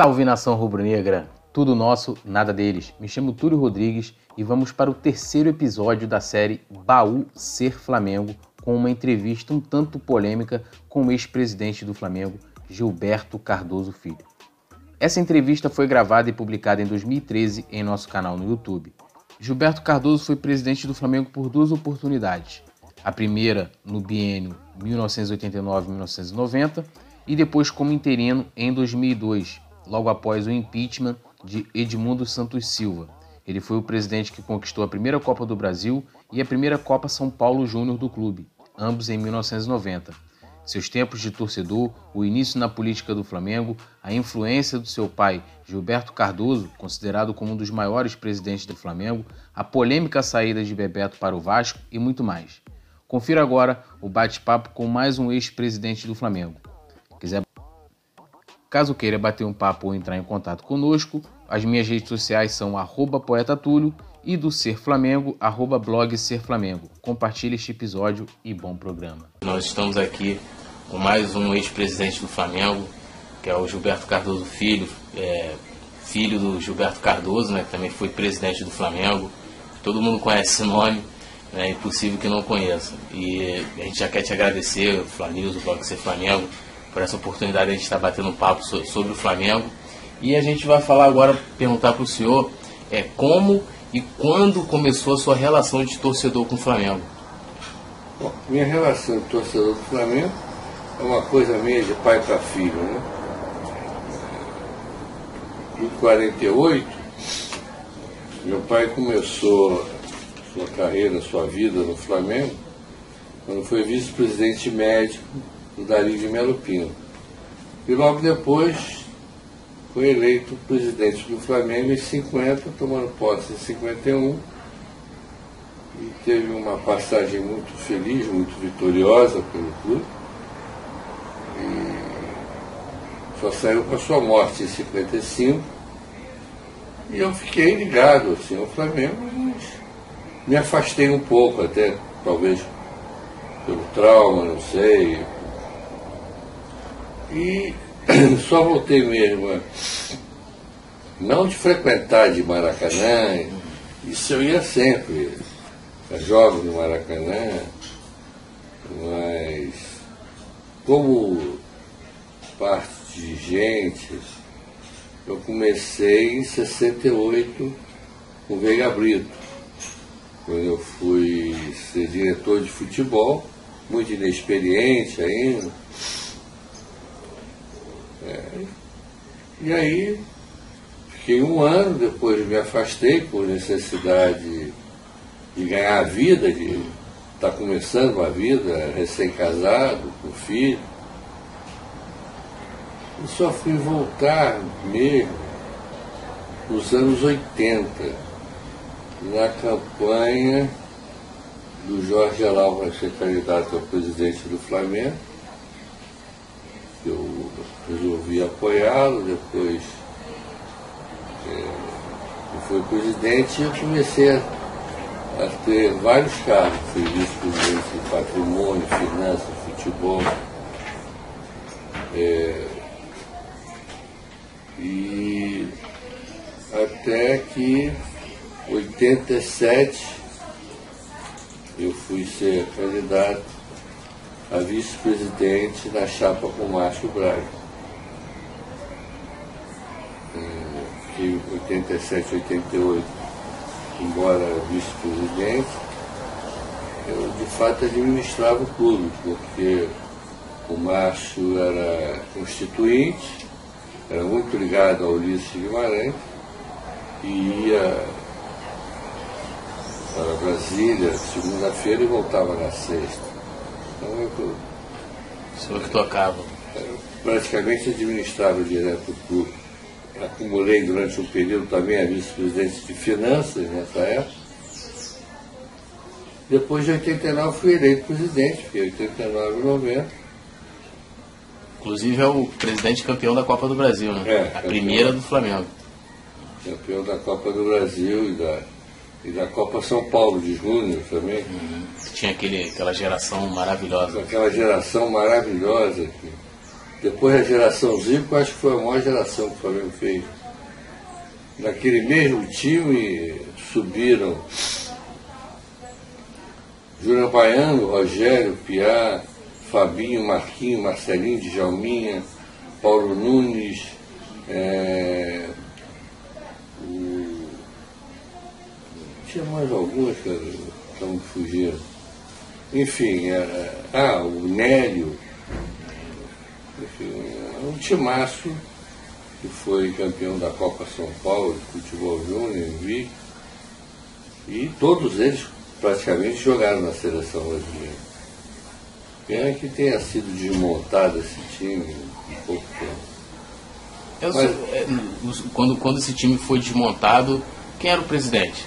Salve nação rubro-negra! Tudo nosso, nada deles. Me chamo Túlio Rodrigues e vamos para o terceiro episódio da série Baú Ser Flamengo, com uma entrevista um tanto polêmica com o ex-presidente do Flamengo, Gilberto Cardoso Filho. Essa entrevista foi gravada e publicada em 2013 em nosso canal no YouTube. Gilberto Cardoso foi presidente do Flamengo por duas oportunidades. A primeira no biênio 1989-1990 e depois como interino em 2002, logo após o impeachment de Edmundo Santos Silva. Ele foi o presidente que conquistou a primeira Copa do Brasil e a primeira Copa São Paulo Júnior do clube, ambos em 1990. Seus tempos de torcedor, o início na política do Flamengo, a influência do seu pai, Gilberto Cardoso, considerado como um dos maiores presidentes do Flamengo, a polêmica saída de Bebeto para o Vasco e muito mais. Confira agora o bate-papo com mais um ex-presidente do Flamengo. Caso queira bater um papo ou entrar em contato conosco, as minhas redes sociais são poetatulio e do Ser Flamengo, arroba blog Ser Flamengo. Compartilhe este episódio e bom programa. Nós estamos aqui com mais um ex-presidente do Flamengo, que é o Gilberto Cardoso Filho, é, filho do Gilberto Cardoso, né, que também foi presidente do Flamengo. Todo mundo conhece esse nome, é impossível que não conheça. E a gente já quer te agradecer, o Flanews, o blog Ser Flamengo, por essa oportunidade de a gente estar batendo papo sobre o Flamengo. E a gente vai falar agora, perguntar para o senhor é, como e quando começou a sua relação de torcedor com o Flamengo. Bom, minha relação de torcedor com o Flamengo é uma coisa meio de pai para filho. Né? Em 48, meu pai começou sua carreira, sua vida no Flamengo, quando foi vice-presidente médico do Dari de Melo Pinto. E logo depois foi eleito presidente do Flamengo em 50, tomando posse em 51. E teve uma passagem muito feliz, muito vitoriosa pelo clube. E só saiu com a sua morte em 55. E eu fiquei ligado assim, ao Flamengo, mas me afastei um pouco, até talvez pelo trauma, não sei, e só voltei mesmo, não de frequentar de Maracanã, isso eu ia sempre, jovem no Maracanã, mas como parte de gente, eu comecei em 68 com o Veiga Brito, quando eu fui ser diretor de futebol, muito inexperiente ainda é, e aí, fiquei um ano, depois me afastei por necessidade de ganhar a vida, de estar tá começando uma vida, recém-casado, com filho. E só fui voltar mesmo nos anos 80, na campanha do Jorge Alau para ser candidato a presidente do Flamengo resolvi apoiá-lo, depois é, foi presidente e eu comecei a, a, ter vários cargos, fui vice-presidente de patrimônio, finanças, futebol. É, e até que 87 eu fui ser candidato a vice-presidente na chapa com Márcio Braga. Fiquei 87, 88, embora vice-presidente, eu de fato administrava o clube, porque o Márcio era constituinte, era muito ligado ao Ulisses Guimarães, e ia para Brasília segunda-feira e voltava na sexta. Então eu, o senhor que tocava? Praticamente administrava direto o clube. Acumulei durante um período também a vice-presidente de finanças nessa época. Depois de 89 fui eleito presidente, fiquei 89 e 90. Inclusive é o presidente campeão da Copa do Brasil, né? É, a campeão, primeira do Flamengo. Campeão da Copa do Brasil e da e da Copa São Paulo de Júnior também. Uhum. Tinha aquele, aquela geração maravilhosa. Aquela geração maravilhosa que Depois da geração Zico, acho que foi a maior geração que o Flamengo fez. Naquele mesmo time subiram Júnior Baiano, Rogério, Piá, Fabinho, Marquinho, Marcelinho, Djalminha, Paulo Nunes, é, o, tinha mais algumas que estão fugindo. Enfim, é, ah, o Nélio, enfim, é um timaço que foi campeão da Copa São Paulo, de futebol júnior, vi, e todos eles praticamente jogaram na seleção brasileira. Pena que tenha sido desmontado esse time em pouco tempo. Mas, sou, é, quando, quando esse time foi desmontado, quem era o presidente?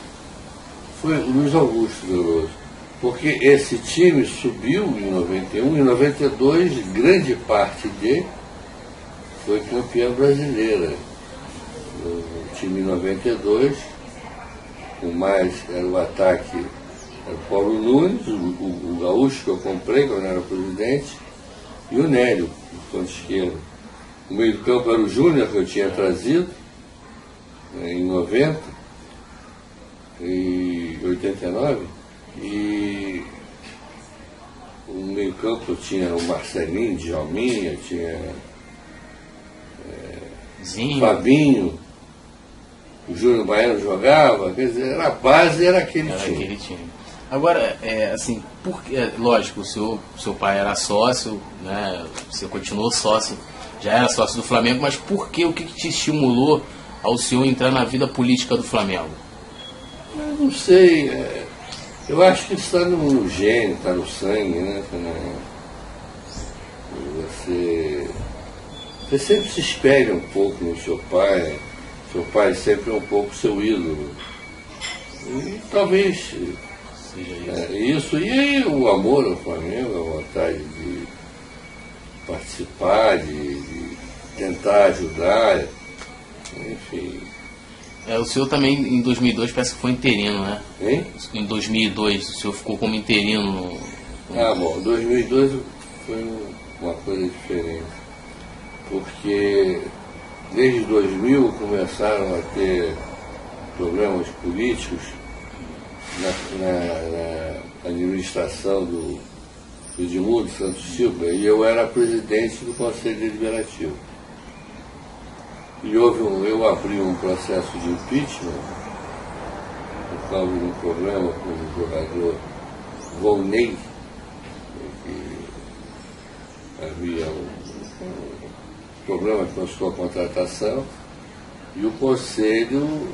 Foi Luiz Augusto Veloso. Porque esse time subiu em 91, em 92, grande parte dele foi campeã brasileira. O time 92, o mais era o ataque era o Paulo Nunes, o, o, o, gaúcho que eu comprei quando era presidente, e o Nélio, do ponto esquerdo. O meio do campo era o Júnior que eu tinha trazido né, em 90 e 89 e o meio campo tinha o Marcelinho, Djalminha, tinha Zinho. Fabinho, o Júnior Baiano jogava, quer dizer, era a base, era aquele era time. Aquele time. Agora, é, assim, porque, é, lógico, o seu, seu pai era sócio, né, você continuou sócio, já era sócio do Flamengo, mas por que, o que, que te estimulou ao senhor entrar na vida política do Flamengo? Eu não sei, é, eu acho que está no, gênio, está no sangue, né? Você você sempre se espelha um pouco no seu pai, seu pai sempre é um pouco seu ídolo. E talvez. É, isso. E aí o amor ao Flamengo, a vontade de participar, de, de tentar ajudar, enfim. É, o senhor também em 2002 parece que foi interino, né? Hein? Em 2002 o senhor ficou como interino. No... Ah, bom, 2002 foi uma coisa diferente porque desde 2000 começaram a ter problemas políticos na, na, na administração do, do Edmundo Santos Silva e eu era presidente do Conselho Deliberativo. E houve um, eu abri um processo de impeachment por causa de um problema com o jogador Volney, que havia um problema com a sua contratação e o Conselho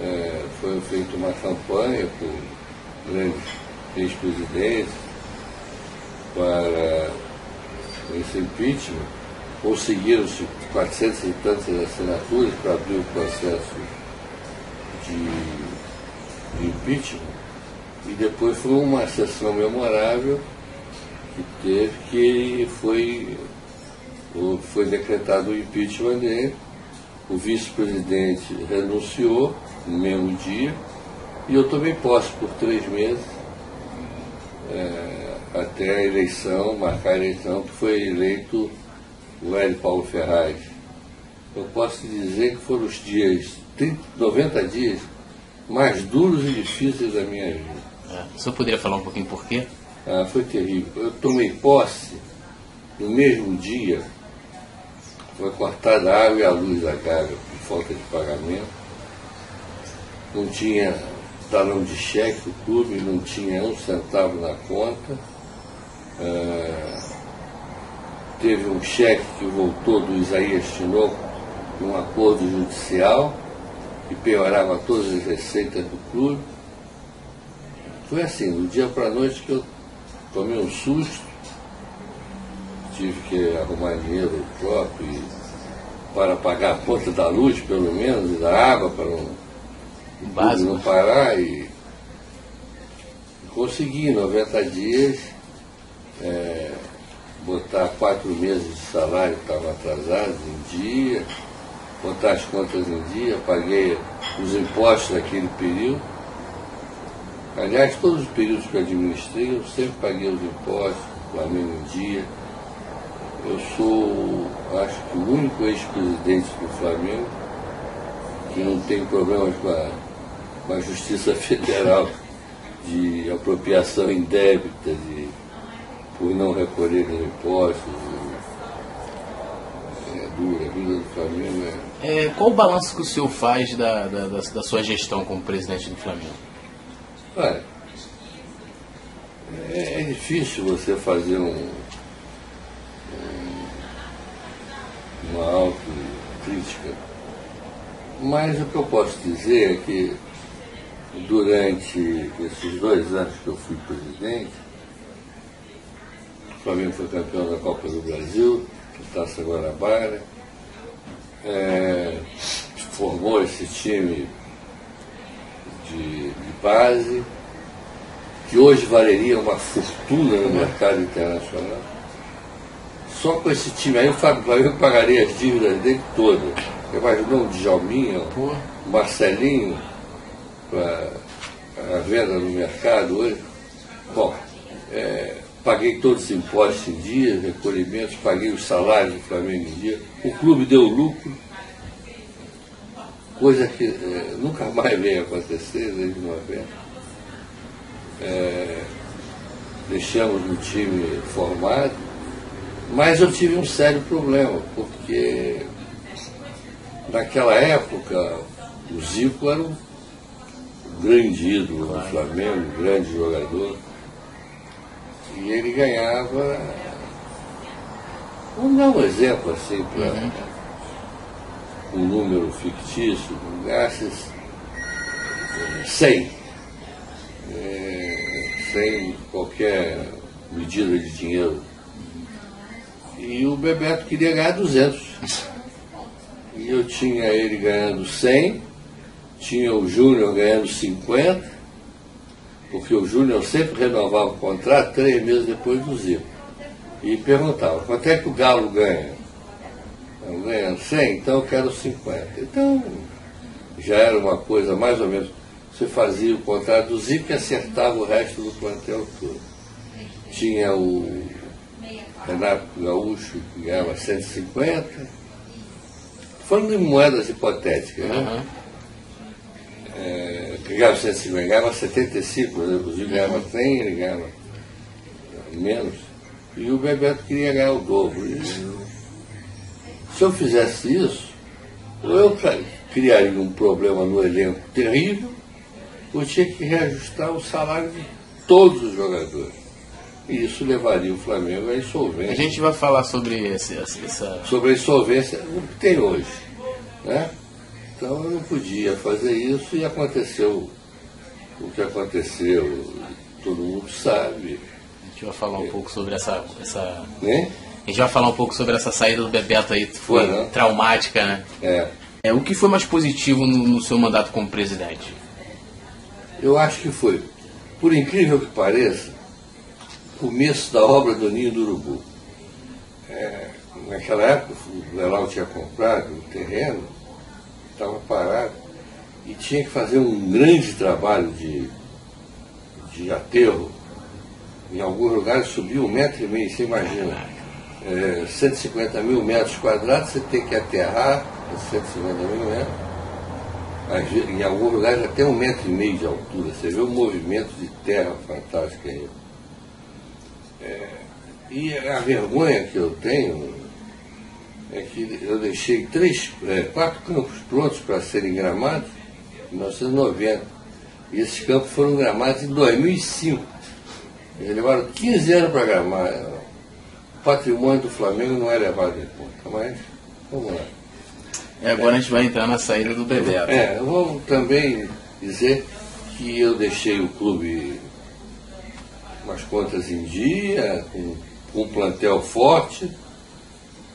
é, foi feita uma campanha por grandes ex-presidentes para esse impeachment. Conseguiram-se 400 e tantas assinaturas para abrir o processo de, de impeachment. E depois foi uma sessão memorável que teve que foi foi decretado o impeachment dele, o vice-presidente renunciou no mesmo dia, e eu tomei posse por três meses, é, até a eleição, marcar a eleição, que foi eleito o Hélio Paulo Ferraz. Eu posso dizer que foram os dias, 30, 90 dias, mais duros e difíceis da minha vida. É, o senhor poderia falar um pouquinho por quê? Ah, foi terrível. Eu tomei posse no mesmo dia foi cortada a água e a luz da casa por falta de pagamento. Não tinha talão de cheque, o clube não tinha um centavo na conta. É, teve um cheque que voltou do Isaías Tinoco um acordo judicial que piorava todas as receitas do clube. Foi assim, do dia para a noite que eu tomei um susto tive que arrumar dinheiro próprio e, para pagar a conta da luz, pelo menos, e da água, para não, Básico. não parar. E consegui, em 90 dias, é, botar quatro meses de salário que estavam atrasados em dia, botar as contas em dia, paguei os impostos daquele período. Aliás, todos os períodos que eu administrei, eu sempre paguei os impostos, Flamengo em dia eu sou, acho que o único ex-presidente do Flamengo que não tem problemas com a, com a Justiça Federal de apropriação indébita, de, por não recolher impostos. É dura, a vida do Flamengo é... é... Qual o balanço que o senhor faz da, da, da, da sua gestão como presidente do Flamengo? Olha, é, é difícil você fazer um, um, uma autocrítica, mas o que eu posso dizer é que durante esses dois anos que eu fui presidente, Flamengo foi campeão da Copa do Brasil, Taça Guarabara, é, formou esse time de, de base, que hoje valeria uma fortuna no mercado internacional. Só com esse time aí o Flamengo pagaria as dívidas dele todas. Imaginou um Djalminha, um Marcelinho, para a venda no mercado hoje. Bom, é, paguei todos os impostos em dia, recolhimentos, paguei os salários do Flamengo em dia. O clube deu lucro, coisa que é, nunca mais vem acontecer desde 90. É, deixamos o time formado, mas eu tive um sério problema, porque naquela época o Zico era um grande ídolo do Flamengo, um grande jogador, e ele ganhava. Vamos dar um exemplo assim para uhum. um número fictício, gastos 100 sem qualquer medida de dinheiro. E o Bebeto queria ganhar 200. E eu tinha ele ganhando 100, tinha o Júnior ganhando 50, porque o Júnior sempre renovava o contrato três meses depois do Zico. E perguntava, quanto é que o Galo ganha? Eu ganhando 100, então eu quero 50. Então, já era uma coisa mais ou menos você fazia o contrato do Zico e acertava o resto do plantel todo. Tinha o Renato Gaúcho, que ganhava 150. Falando em moedas hipotéticas, né? Uhum. É, ganhava 150, ganhava 75, né? o Zico ganhava 100, ele ganhava menos. E o Bebeto queria ganhar o dobro. E, se eu fizesse isso, eu criaria um problema no elenco terrível, eu tinha que reajustar o salário de todos os jogadores. E isso levaria o Flamengo à insolvência. A gente vai falar sobre esse, essa. Sobre a insolvência que tem hoje. Né? Então eu não podia fazer isso e aconteceu o que aconteceu, todo mundo sabe. A gente vai falar um é. pouco sobre essa. essa... Né? A gente vai falar um pouco sobre essa saída do Bebeto aí, que foi, né? traumática, né? É. é. O que foi mais positivo no, no seu mandato como presidente? Eu acho que foi, por incrível que pareça, o começo da obra do Ninho do Urubu. É, naquela época, o Lelau tinha comprado o terreno, estava parado, e tinha que fazer um grande trabalho de, de aterro. Em alguns lugares subiu um metro e meio, você imagina. É, 150 mil metros quadrados, você tem que aterrar 150 mil metros em alguns lugares até um metro e meio de altura. Você vê o movimento de terra fantástico aí. É, e a vergonha que eu tenho é que eu deixei três, é, quatro campos prontos para serem gramados em 1990. E esses campos foram gramados em 2005. Eles levaram 15 anos para gramar. O patrimônio do Flamengo não é levado em conta, mas vamos lá. E agora a gente vai entrar na saída do Bebeto. É, eu vou também dizer que eu deixei o clube com as contas em dia, com, com um plantel forte.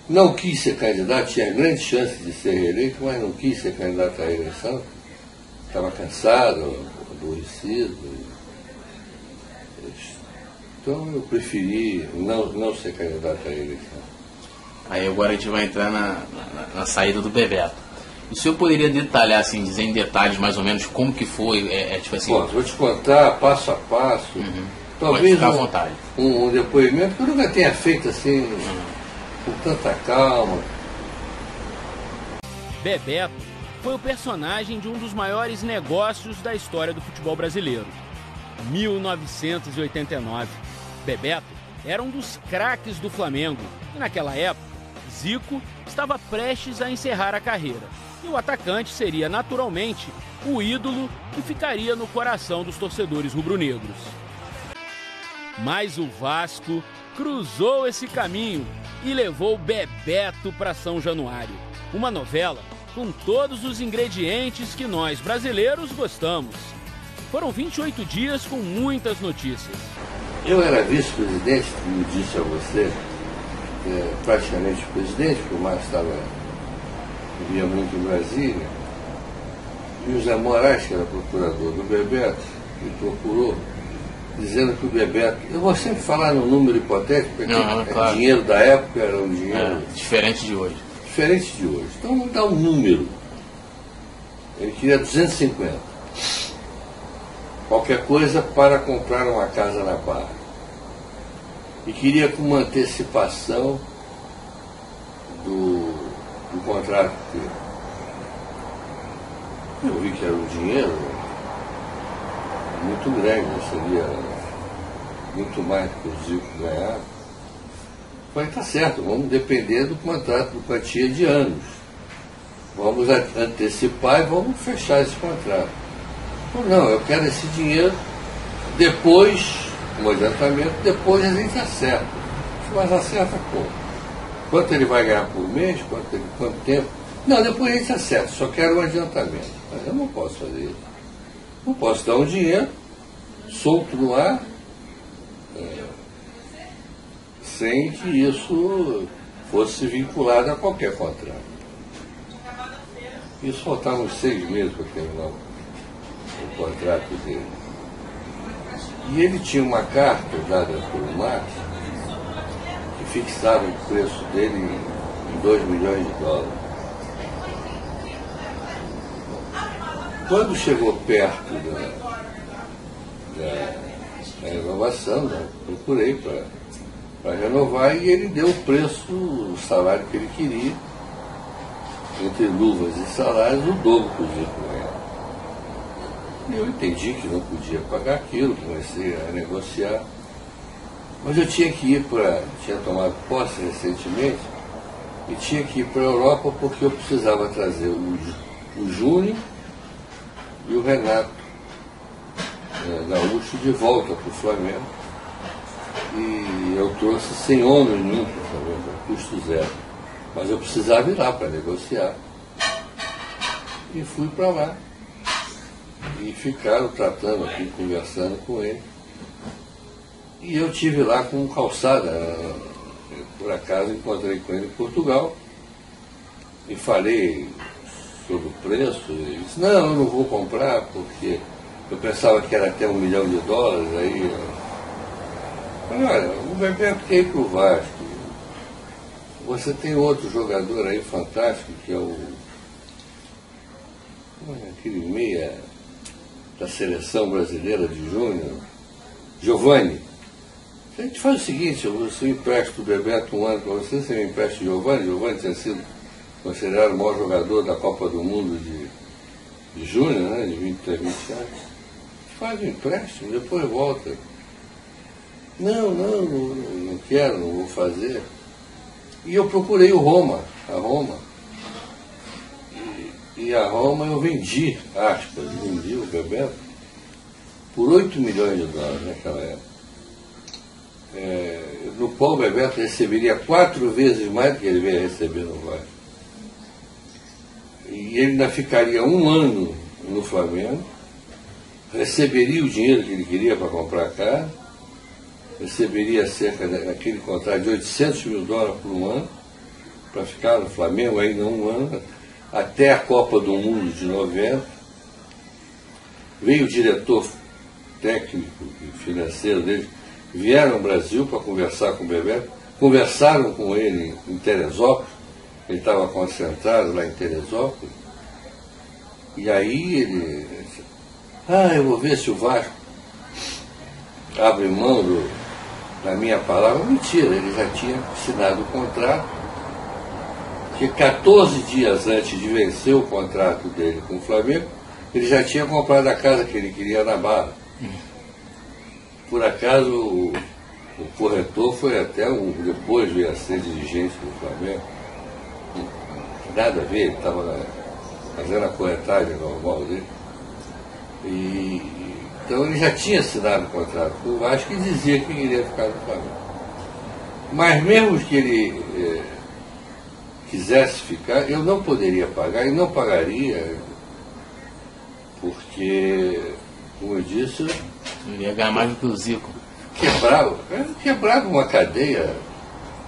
Não quis ser candidato, tinha grande chance de ser reeleito, mas não quis ser candidato à eleição. Estava cansado, aborrecido. Então eu preferi não, não ser candidato à eleição. Aí agora a gente vai entrar na, na, na saída do Bebeto. O senhor poderia detalhar, assim, dizer em detalhes mais ou menos como que foi? É, é tipo assim... Bom, vou te contar passo a passo. Uhum. Talvez um, um, um, depoimento que eu nunca tenha feito assim uhum. Com tanta calma. Bebeto foi o personagem de um dos maiores negócios da história do futebol brasileiro. 1989. Bebeto era um dos craques do Flamengo e naquela época, Zico estava prestes a encerrar a carreira. E o atacante seria naturalmente o ídolo que ficaria no coração dos torcedores rubro-negros. Mas o Vasco cruzou esse caminho e levou Bebeto para São Januário. Uma novela com todos os ingredientes que nós brasileiros gostamos. Foram 28 dias com muitas notícias. Eu era vice-presidente, como disse a você, é, praticamente presidente, porque o Márcio estava, vivia muito em Brasília. E o Zé Moraes, que era procurador do Bebeto, me procurou dizendo que o Bebeto. Eu vou sempre falar no número hipotético, porque Não, o claro. dinheiro da época era um dinheiro É, diferente de hoje. diferente de hoje. Então vamos dar um número. Ele queria 250. Qualquer coisa para comprar uma casa na Barra. E queria com uma antecipação do, do contrato dele. Eu vi que era um dinheiro muito grande, seria muito mais do que o Zico ganhava. Falei, tá certo, vamos depender do contrato do quantia de anos. Vamos antecipar e vamos fechar esse contrato. Falei, não, eu quero esse dinheiro depois, como adiantamento, depois a gente acerta. Mas acerta como? Quanto ele vai ganhar por mês? Quanto, ele- quanto tempo? Não, depois a gente acerta, só quero um adiantamento. Mas eu não posso fazer isso. Não posso dar um dinheiro solto no ar sem que isso fosse vinculado a qualquer contrato. Isso faltavam uns seis meses para terminar o, contrato dele. E ele tinha uma carta dada por Marx que fixava o preço dele em 2 milhões de dólares. Quando chegou perto da, da, da renovação, né, procurei para renovar e ele deu o preço, o salário que ele queria, entre luvas e salários, o dobro ganhava. E eu entendi que não podia pagar aquilo, comecei a negociar. Mas eu tinha que ir para. tinha tomado posse recentemente e tinha que ir para a Europa porque eu precisava trazer o, o Júnior e o Renato eh, Gaúcho de volta para o Flamengo e eu trouxe sem ônus nenhum para o Flamengo, custo zero. Mas eu precisava ir lá para negociar. E fui para lá. E ficaram tratando aqui, conversando com ele. E eu tive lá com calçada. eh, Por acaso encontrei com ele em Portugal e falei sobre o preço. Ele disse, não, eu não vou comprar porque eu pensava que era até um milhão de dólares, aí eu Falei, olha, o Bebeto ir para o Vasco. Você tem outro jogador aí fantástico, que é o. é Aquele meia da seleção brasileira de Júnior, Giovanni. A gente faz o seguinte, eu você empresta o Bebeto um ano para você, você me empresta o Giovanni. Giovanni tinha sido considerado o maior jogador da Copa do Mundo de, de né? De 23, 20 anos. Faz o empréstimo, depois volta. Não, não, não, não quero, não vou fazer. E eu procurei o Roma, a Roma. E, e a Roma eu vendi, aspas, vendi o Bebeto por 8 milhões de dólares naquela época. É, no qual o Bebeto receberia quatro vezes mais do que ele veio receber no Vasco. E ele ainda ficaria um ano no Flamengo, receberia o dinheiro que ele queria para comprar a casa, receberia cerca daquele contrato de 800 mil dólares por um ano, para ficar no Flamengo ainda um ano, até a Copa do Mundo de 90. Veio o diretor técnico e financeiro dele, vieram ao Brasil para conversar com o Bebeto, conversaram com ele em Teresópolis, ele estava concentrado lá em Teresópolis, e aí ele ah, eu vou ver se o Vasco abre mão do, da minha palavra. Mentira, ele já tinha assinado o contrato que 14 dias antes de vencer o contrato dele com o Flamengo, ele já tinha comprado a casa que ele queria na Barra. Por acaso, o, o corretor foi até um, depois veio a ser dirigente do Flamengo. Nada a ver, ele estava fazendo a corretagem normal dele. E, então ele já tinha assinado o contrato com o Vasco e dizia que iria ficar no Flamengo. Mas mesmo que ele eh, quisesse ficar, eu não poderia pagar e não pagaria, porque, como eu disse. Ele ia ganhar mais do que o Zico. Quebrava, quebrava uma cadeia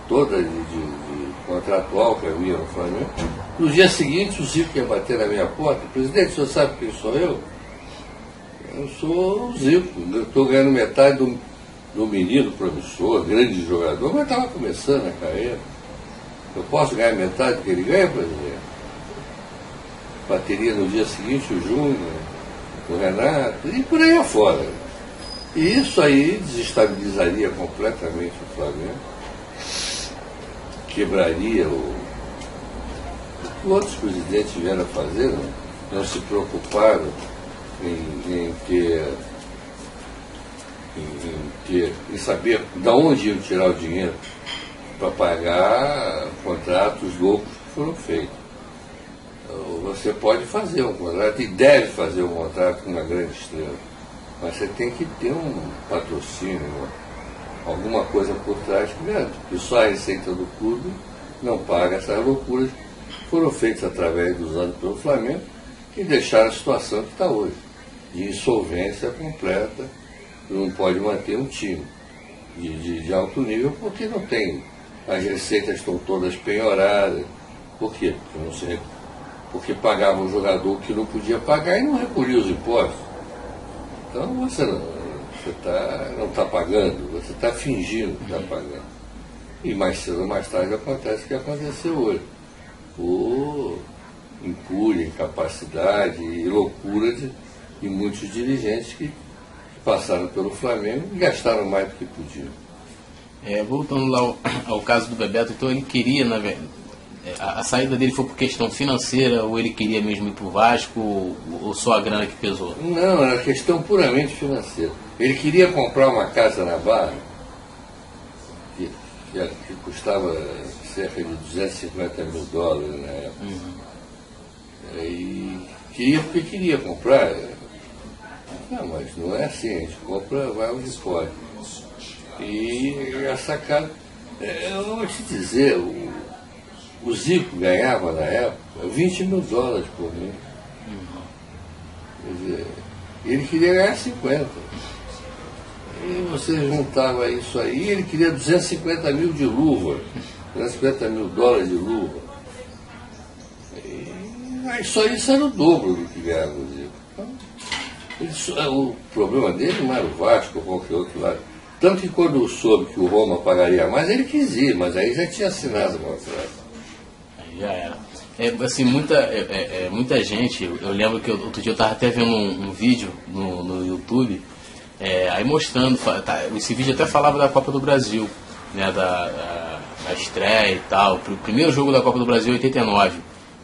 toda de, de contratual que havia no Flamengo. No dia seguinte, o Zico ia bater na minha porta. Presidente, o senhor sabe quem sou eu? Eu sou o Zico. Estou ganhando metade do, do menino promissor, grande jogador, mas estava começando a carreira. Eu posso ganhar metade do que ele ganha, presidente? Bateria no dia seguinte o Júnior, o Renato, e por aí afora. E isso aí desestabilizaria completamente o Flamengo, quebraria o, outros presidentes vieram a fazer, não, não se preocuparam em, em ter em, em, em saber de onde iam tirar o dinheiro para pagar contratos loucos que foram feitos. Você pode fazer um contrato e deve fazer um contrato com uma grande estrela, mas você tem que ter um patrocínio, alguma coisa por trás garante, porque só a receita do clube não paga essas loucuras que foram feitas através dos anos pelo Flamengo e deixaram a situação que está hoje, de insolvência completa, não pode manter um time de, de, de alto nível porque não tem as receitas estão todas penhoradas. Por quê? Porque, não porque pagava um jogador que não podia pagar e não recolhia os impostos. Então você não você tá, não está pagando, você está fingindo que está pagando. E mais cedo ou mais tarde acontece o que aconteceu hoje. Por incúria, incapacidade e loucura de, de muitos dirigentes que, passaram pelo Flamengo e gastaram mais do que podiam. É, voltando lá ao, ao, caso do Bebeto, então ele queria, na verdade, a, a, saída dele foi por questão financeira ou ele queria mesmo ir para o Vasco ou, ou, só a grana que pesou? Não, era questão puramente financeira. Ele queria comprar uma casa na Barra que, que, que custava cerca de 250 mil dólares na época. Uhum. E queria porque queria comprar. Não, mas não é assim, a gente compra, vai onde pode. E a sacada. É, eu vou te dizer, o, o Zico ganhava na época 20 mil dólares por mês. Quer dizer, ele queria ganhar 50. E você juntava isso aí, ele queria 250 mil de luva, 250 mil dólares de luva. E, só isso era o dobro do que ganhava o Zico. Então, ele, o problema dele não era o Vasco ou qualquer outro lado tanto que quando soube que o Roma pagaria mais, ele quis ir, mas aí já tinha assinado o contrato. Já era. É, assim, muita, é, é, é muita gente, eu lembro que outro dia eu estava até vendo um, um vídeo no, no YouTube, é, aí mostrando, tá, esse vídeo até falava da Copa do Brasil, né, da, da, da estreia e tal, o primeiro jogo da Copa do Brasil 89,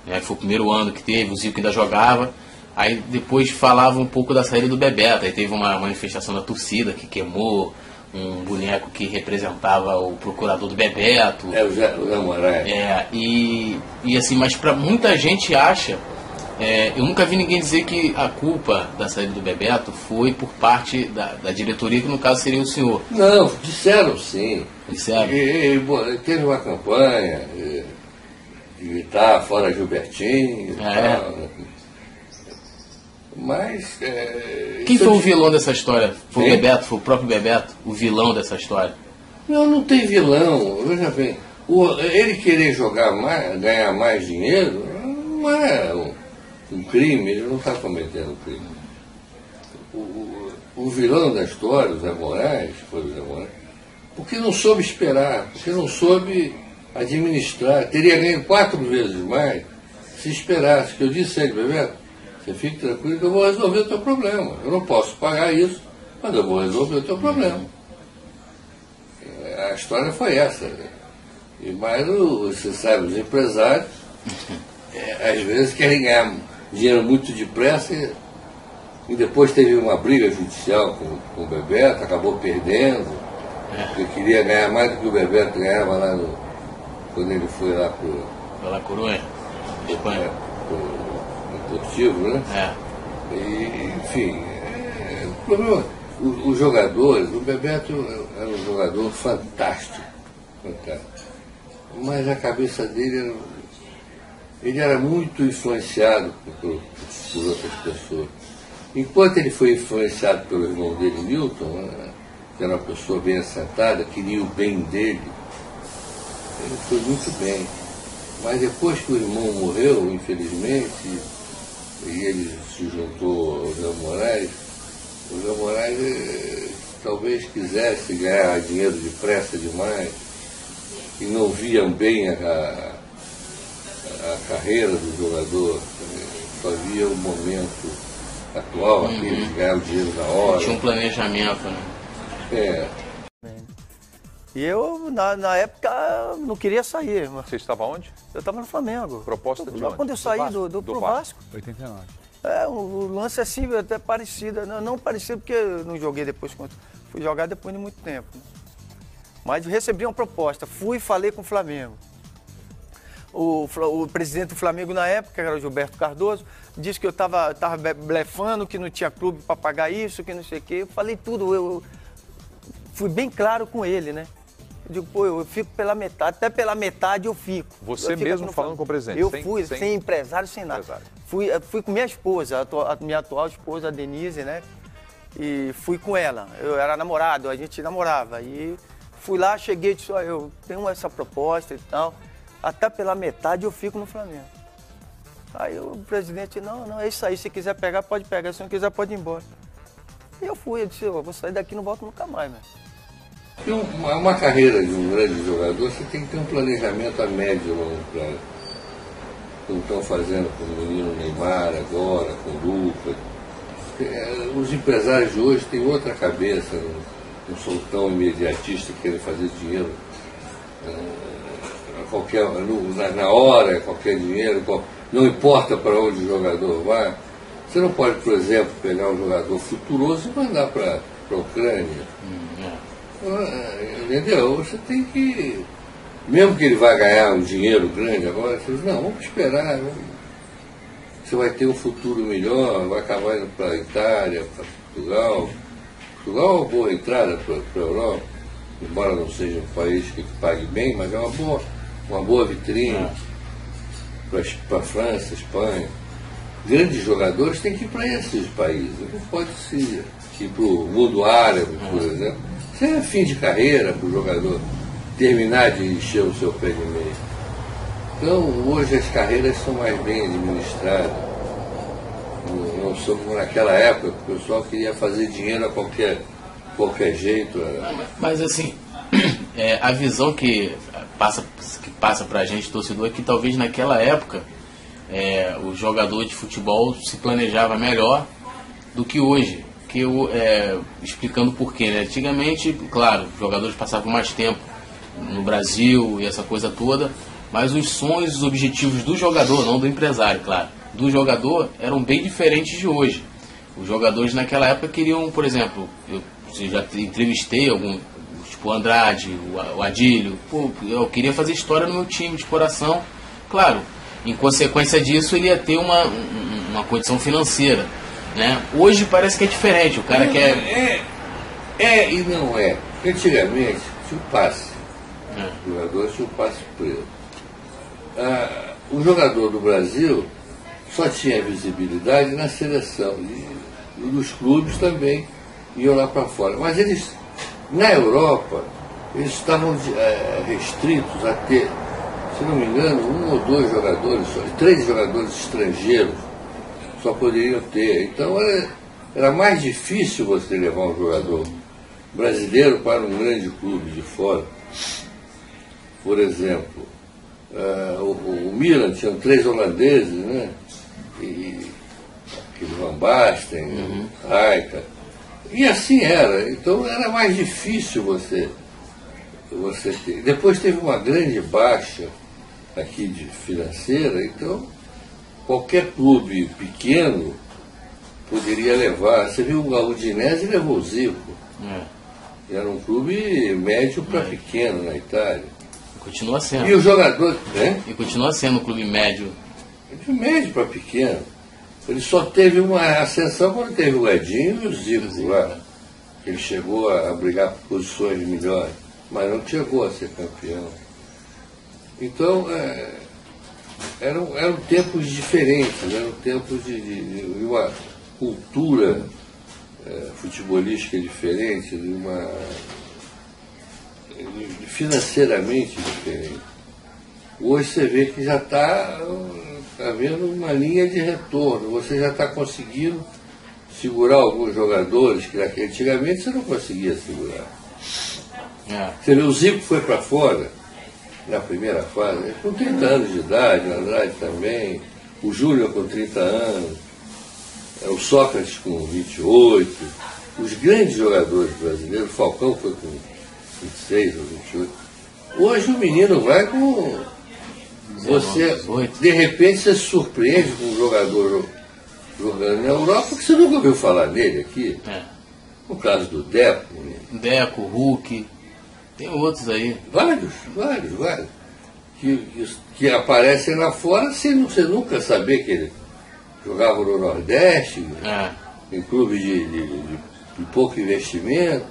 né, foi o primeiro ano que teve, o Zico ainda jogava, aí depois falava um pouco da saída do Bebeto, aí teve uma manifestação da torcida que queimou um boneco que representava o procurador do Bebeto. É, o Zé, Moraes. É, e, e assim, mas para muita gente acha, é, eu nunca vi ninguém dizer que a culpa da saída do Bebeto foi por parte da, da diretoria, que no caso seria o senhor. Não, disseram sim. Disseram? E, e, teve uma campanha de gritar fora Gilbertinho e é. tal. Mas. É, Quem foi o vilão dessa história? Foi Quem? o Bebeto? Foi o próprio Bebeto? O vilão dessa história? Não, não tem vilão. Veja bem, o, ele querer jogar mais, ganhar mais dinheiro, não é um, um crime, ele não está cometendo crime. O, o, o, vilão da história, o Zé Moraes, foi o Zé Moraes, porque não soube esperar, porque não soube administrar. Teria ganho quatro vezes mais se esperasse. Que eu disse a ele, Bebeto, você fique tranquilo que eu vou resolver o teu problema. Eu não posso pagar isso, mas eu vou resolver o teu problema. A história foi essa. E, mas você sabe, os empresários é, às vezes querem ganhar dinheiro muito depressa e, e depois teve uma briga judicial com, com o Bebeto, acabou perdendo, é. porque queria ganhar mais do que o Bebeto ganhava lá no, quando ele foi lá pro. Pela Corunha, Espanha. É, pro, Deportivo, né? É. E, enfim, é, o problema, os jogadores, o Bebeto era um jogador fantástico, fantástico. Mas a cabeça dele era ele era muito influenciado por, por, outras pessoas. Enquanto ele foi influenciado pelo irmão dele, Milton, né, que era uma pessoa bem assentada, queria o bem dele, ele foi muito bem. Mas depois que o irmão morreu, infelizmente, e ele se juntou ao Jean Moraes, o Jean Moraes eh, talvez quisesse ganhar dinheiro depressa demais e não via bem a, a carreira do jogador, só via o momento atual, uhum. ganhar o dinheiro na hora. Tinha um planejamento, né? É. E eu, na, na época, não queria sair. Mas... Você estava onde? Eu estava no Flamengo. Proposta de onde? Quando eu saí do, do, do, do Vasco. 89. É, o, o, lance é assim, até parecido. Não, não parecido porque eu não joguei depois, fui jogar depois de muito tempo. Né? Mas recebi uma proposta. Fui e falei com o Flamengo. O, o, presidente do Flamengo na época, que era o Gilberto Cardoso, disse que eu estava tava blefando, que não tinha clube para pagar isso, que não sei o quê. Eu falei tudo, eu fui bem claro com ele, né? Eu digo, pô, eu fico pela metade, até pela metade eu fico. Você eu mesmo falando com o presidente? Eu sem, fui, sem, sem empresário, sem nada. Empresário. Fui, eh, fui com minha esposa, a, minha atual esposa, a Denise, né? E fui com ela. Eu era namorado, a gente namorava. E fui lá, cheguei e disse, ó, eu tenho essa proposta e tal até pela metade eu fico no Flamengo. Aí o presidente, não, não, é isso aí, se quiser pegar, pode pegar, se não quiser, pode ir embora. E eu fui, eu disse, eu vou sair daqui não volto nunca mais, né? Uma, uma, carreira de um grande jogador, você tem que ter um planejamento a médio e longo prazo. Como estão fazendo com o menino Neymar agora, com o Lucas. É, os empresários de hoje têm outra cabeça, não, não são tão imediatistas que querem fazer dinheiro. É, qualquer, na, hora, qualquer dinheiro, não importa para onde o jogador vai. Você não pode, por exemplo, pegar um jogador futuroso e mandar para a Ucrânia. Hum, é. Entendeu? Você tem que. Mesmo que ele vá ganhar um dinheiro grande agora, você diz, não, vamos esperar. Você vai ter um futuro melhor, vai acabar indo para a Itália, para Portugal. Portugal é uma boa entrada para a Europa, embora não seja um país que pague bem, mas é uma boa uma boa vitrine é. para a França, Espanha. Grandes jogadores têm que ir para esses países. Não pode ser ir para o mundo árabe, por é. exemplo. Isso é fim de carreira para o jogador terminar de encher o seu pé de meio. Então, hoje as carreiras são mais bem administradas. Não como naquela época, que o pessoal queria fazer dinheiro a qualquer, qualquer jeito. Mas assim, é, a visão que passa, que passa pra gente, torcedor, é que talvez naquela época é, o jogador de futebol se planejava melhor do que hoje. Que eu, é, explicando por quê, né? Antigamente, claro, os jogadores passavam mais tempo no Brasil e essa coisa toda, mas os sonhos, os objetivos do jogador, não do empresário, claro, do jogador eram bem diferentes de hoje. Os jogadores naquela época queriam, por exemplo, eu já entrevistei algum, tipo o Andrade, o Adílio. Pô, eu queria fazer história no meu time de coração. Claro, em consequência disso ele ia ter uma, uma condição financeira. Né? Hoje parece que é diferente, o cara quer. É, é e não é. Antigamente tinha o passe. É. O jogador tinha o passe preto. Ah, o jogador do Brasil só tinha visibilidade na seleção. E os clubes também iam lá para fora. Mas eles na Europa, eles estavam é, restritos a ter, se não me engano, um ou dois jogadores, três jogadores estrangeiros só poderiam ter. Então era, era mais difícil você levar um jogador brasileiro para um grande clube de fora. Por exemplo, uh, o, o, Milan tinha três holandeses, né? E aquele Van Basten, uhum. Raika. E assim era. Então era mais difícil você você tem. Depois teve uma grande baixa aqui de financeira, então qualquer clube pequeno poderia levar. Você viu o Udinese levou o Zico. É. Era um clube médio para é. pequeno na Itália. Continua sendo. E o jogador. Né? E continua sendo um clube médio. De médio para pequeno. Ele só teve uma ascensão quando teve o Edinho e o Zico, Zico lá. Né? Ele chegou a brigar por posições melhores, mas não chegou a ser campeão. Então, é, eram, eram tempos diferentes, eram tempos de, de, de uma cultura é, futebolística diferente, de uma de, financeiramente diferente. Hoje você vê que já está tá havendo uma linha de retorno, você já está conseguindo segurar alguns jogadores que antigamente você não conseguia segurar. É. Você vê, o Zico foi para fora na primeira fase, com 30 anos de idade, o Andrade também, o Júnior com 30 anos. É, o Sócrates com 28, os grandes jogadores brasileiros, o Falcão foi com 26 ou 28. Hoje o menino vai com. Você, de repente, você se surpreende com um jogador jogando na Europa que você nunca ouviu falar nele aqui. É. No caso do Deco. Né? Deco, Hulk, tem outros aí. Vários, vários, vários. Que, que, que aparecem lá fora sem você nunca saber que ele jogava no Nordeste, é. em clubes de, de, de, de, pouco investimento,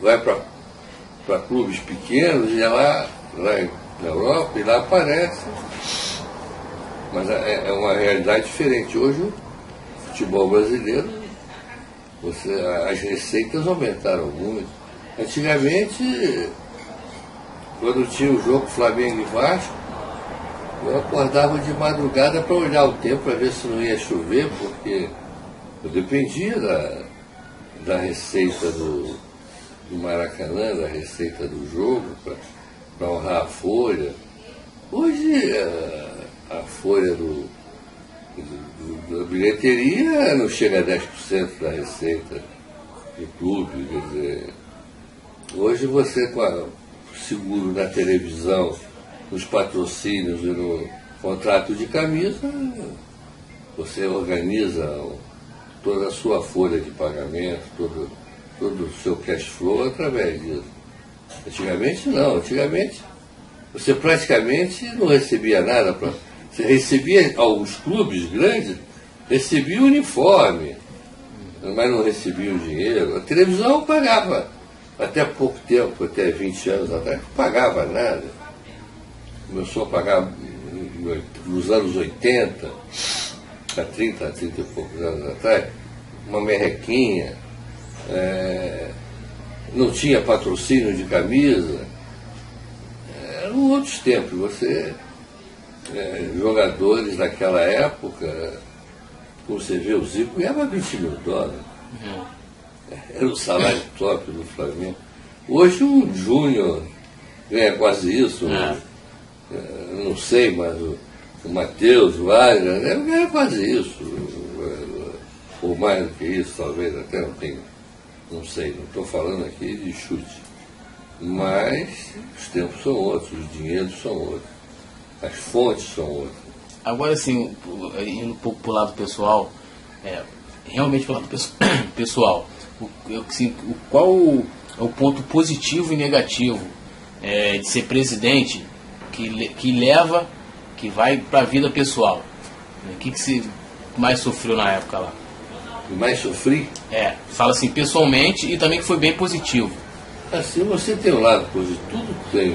vai para clubes pequenos e lá, lá na Europa e lá aparece. Mas é, é uma realidade diferente. Hoje o futebol brasileiro, você, as receitas aumentaram muito. Antigamente, quando tinha o jogo Flamengo e Vasco, eu acordava de madrugada para olhar o tempo para ver se não ia chover, porque eu dependia da, da receita do, do Maracanã, da receita do jogo, para honrar a folha. Hoje a, a folha do, do, da bilheteria não chega a 10% da receita do clube. Quer dizer, hoje você com o seguro na televisão nos patrocínios e no contrato de camisa, você organiza toda a sua folha de pagamento, todo, todo o seu cash flow através disso. Antigamente não, antigamente você praticamente não recebia nada. Pra, você recebia, alguns clubes grandes recebiam uniforme, mas não recebiam dinheiro. A televisão pagava, até pouco tempo, até 20 anos atrás, não pagava nada começou a pagar nos anos 80, há 30, 30 e poucos anos atrás, uma merrequinha, é, não tinha patrocínio de camisa. Eram outros tempos. Você, é, jogadores daquela época, como você vê, o Zico ganhava 20 mil dólares. Uhum. Era o salário top do Flamengo. Hoje um Júnior ganha quase isso. Né? não sei, mas o, o Matheus, o Wagner, né, é quase isso. Ou mais do que isso, talvez, até não tenho, não sei, não estou falando aqui de chute. Mas os tempos são outros, os dinheiros são outros, as fontes são outras. Agora, assim, indo um pouco para o lado pessoal, é, realmente para o lado pessoal, o, assim, qual é o ponto positivo e negativo é, de ser presidente que, que leva, que vai para a vida pessoal. O que, que você mais sofreu na época lá? Mais sofri? É, fala assim, pessoalmente e também que foi bem positivo. Assim, você tem um lado positivo, tudo tem.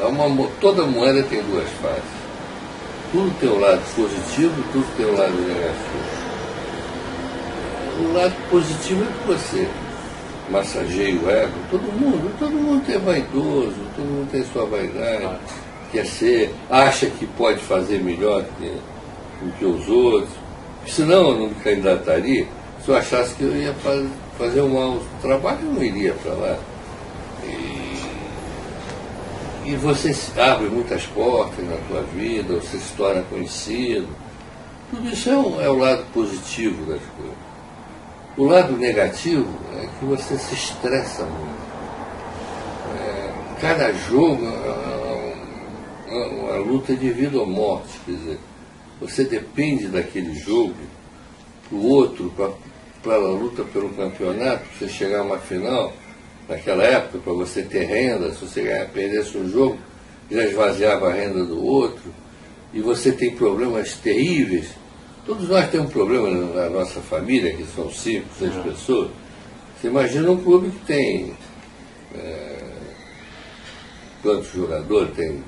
É, uma, toda moeda tem duas faces. Tudo tem um lado positivo, tudo tem um lado negativo. O lado positivo é que você massageia o ego, todo mundo, todo mundo é vaidoso, todo mundo tem sua vaidade quer ser, acha que pode fazer melhor que, do que os outros. Senão eu não me candidataria. Se eu achasse que eu ia fazer um mau trabalho, eu não iria para lá. E, e você abre muitas portas na tua vida, você se torna conhecido. Tudo isso é, um, é o lado positivo das coisas. O lado negativo é que você se estressa muito. É, cada jogo é uma, uma, luta de vida ou morte. Quer dizer, você depende daquele jogo para o outro, para a luta pelo campeonato, para você chegar a uma final, naquela época, para você ter renda, se você ganhar, perdesse um jogo, já esvaziava a renda do outro, e você tem problemas terríveis. Todos nós temos problemas na nossa família, que são cinco, seis uhum. pessoas. Você imagina um clube que tem é, quantos jogadores? Tem